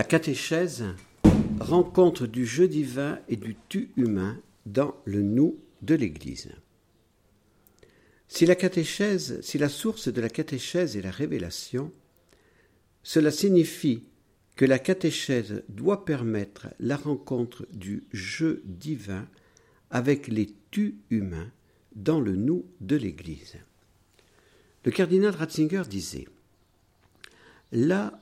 La catéchèse, rencontre du jeu divin et du tu humain dans le nous de l'Église. Si la catéchèse, si la source de la catéchèse est la révélation, cela signifie que la catéchèse doit permettre la rencontre du jeu divin avec les tu humains dans le nous de l'Église. Le cardinal Ratzinger disait Là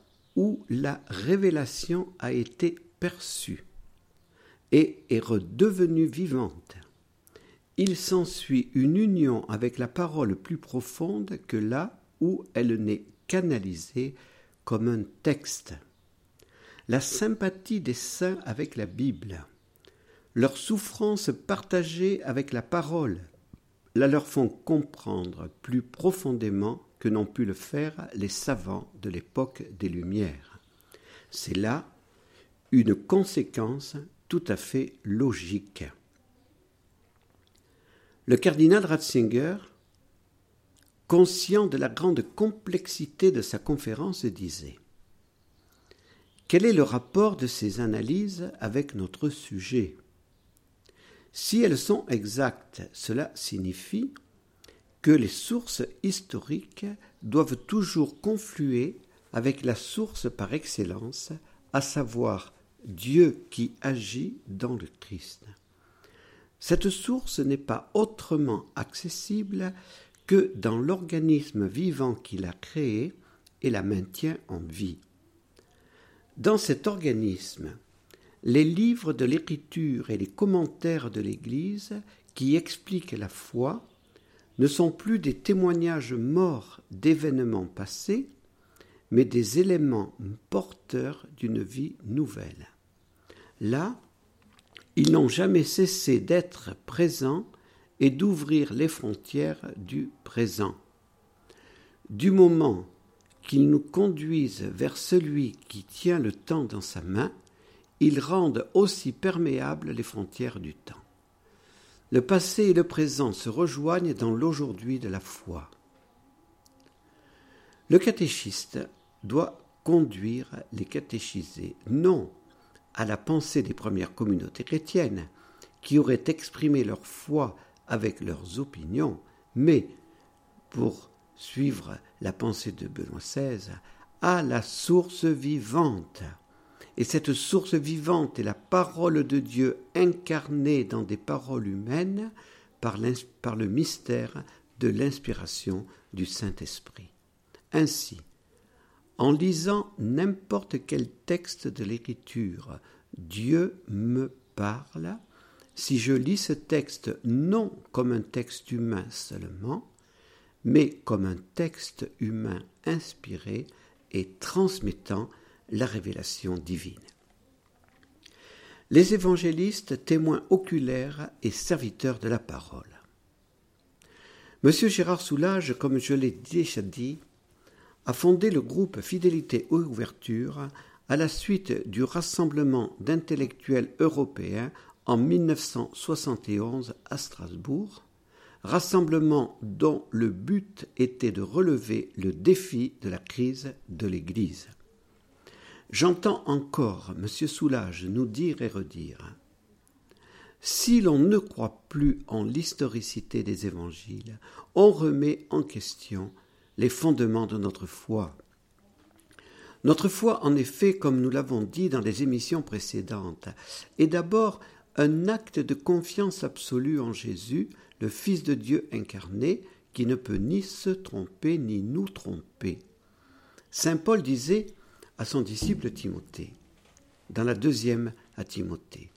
la révélation a été perçue et est redevenue vivante, il s'ensuit une union avec la parole plus profonde que là où elle n'est canalisée comme un texte. La sympathie des saints avec la Bible, leur souffrance partagée avec la parole, la leur font comprendre plus profondément que n'ont pu le faire les savants de l'époque des Lumières. C'est là une conséquence tout à fait logique. Le cardinal Ratzinger, conscient de la grande complexité de sa conférence, disait Quel est le rapport de ces analyses avec notre sujet? Si elles sont exactes, cela signifie que les sources historiques doivent toujours confluer avec la source par excellence, à savoir Dieu qui agit dans le Christ. Cette source n'est pas autrement accessible que dans l'organisme vivant qu'il a créé et la maintient en vie. Dans cet organisme, les livres de l'Écriture et les commentaires de l'Église qui expliquent la foi ne sont plus des témoignages morts d'événements passés, mais des éléments porteurs d'une vie nouvelle. Là, ils n'ont jamais cessé d'être présents et d'ouvrir les frontières du présent. Du moment qu'ils nous conduisent vers celui qui tient le temps dans sa main, ils rendent aussi perméables les frontières du temps. Le passé et le présent se rejoignent dans l'aujourd'hui de la foi. Le catéchiste doit conduire les catéchisés non à la pensée des premières communautés chrétiennes, qui auraient exprimé leur foi avec leurs opinions, mais, pour suivre la pensée de Benoît XVI, à la source vivante et cette source vivante est la parole de Dieu incarnée dans des paroles humaines par, le mystère de l'inspiration du Saint-Esprit. Ainsi, en lisant n'importe quel texte de l'Écriture, Dieu me parle, si je lis ce texte non comme un texte humain seulement, mais comme un texte humain inspiré et transmettant la révélation divine. Les évangélistes, témoins oculaires et serviteurs de la parole. Monsieur Gérard Soulage, comme je l'ai déjà dit, a fondé le groupe Fidélité aux ouvertures à la suite du rassemblement d'intellectuels européens en 1971 à Strasbourg, rassemblement dont le but était de relever le défi de la crise de l'Église. J'entends encore M. Soulage nous dire et redire si l'on ne croit plus en l'historicité des évangiles, on remet en question les fondements de notre foi. Notre foi, en effet, comme nous l'avons dit dans les émissions précédentes, est d'abord un acte de confiance absolue en Jésus, le Fils de Dieu incarné, qui ne peut ni se tromper ni nous tromper. Saint Paul disait à son disciple Timothée, dans la deuxième à Timothée,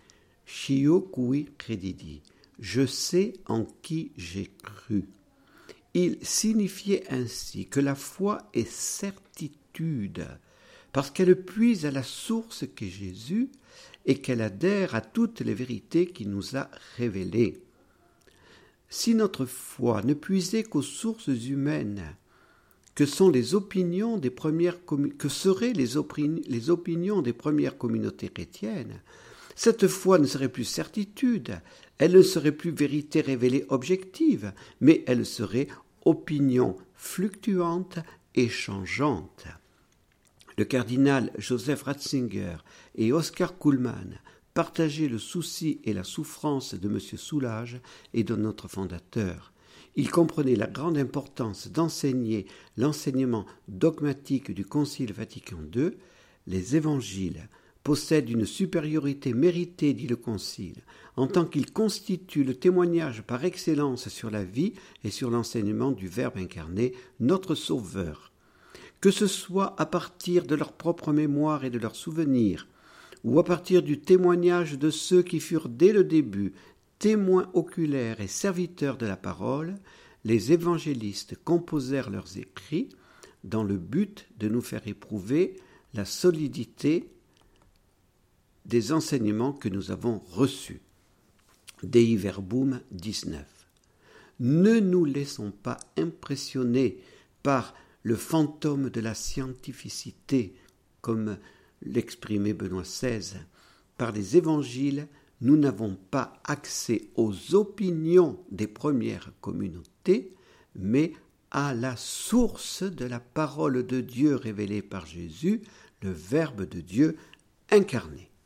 Shio kui credidi, je sais en qui j'ai cru. Il signifiait ainsi que la foi est certitude, parce qu'elle puise à la source qu'est Jésus et qu'elle adhère à toutes les vérités qu'il nous a révélées. Si notre foi ne puisait qu'aux sources humaines, que seraient les, les opinions des premières communautés chrétiennes, cette foi ne serait plus certitude, elle ne serait plus vérité révélée objective, mais elle serait opinion fluctuante et changeante. le cardinal Joseph Ratzinger et Oscar Kuhlmann partageaient le souci et la souffrance de M. Soulage et de notre fondateur. Ils comprenaient la grande importance d'enseigner l'enseignement dogmatique du Concile Vatican II, les évangiles possèdent une supériorité méritée, dit le Concile, en tant qu'ils constituent le témoignage par excellence sur la vie et sur l'enseignement du Verbe incarné, notre Sauveur. Que ce soit à partir de leur propre mémoire et de leurs souvenirs, ou à partir du témoignage de ceux qui furent dès le début témoins oculaires et serviteurs de la parole, les évangélistes composèrent leurs écrits dans le but de nous faire éprouver la solidité des enseignements que nous avons reçus. Dei Verbum 19. Ne nous laissons pas impressionner par le fantôme de la scientificité, comme l'exprimait Benoît XVI. Par les évangiles, nous n'avons pas accès aux opinions des premières communautés, mais à la source de la parole de Dieu révélée par Jésus, le Verbe de Dieu incarné.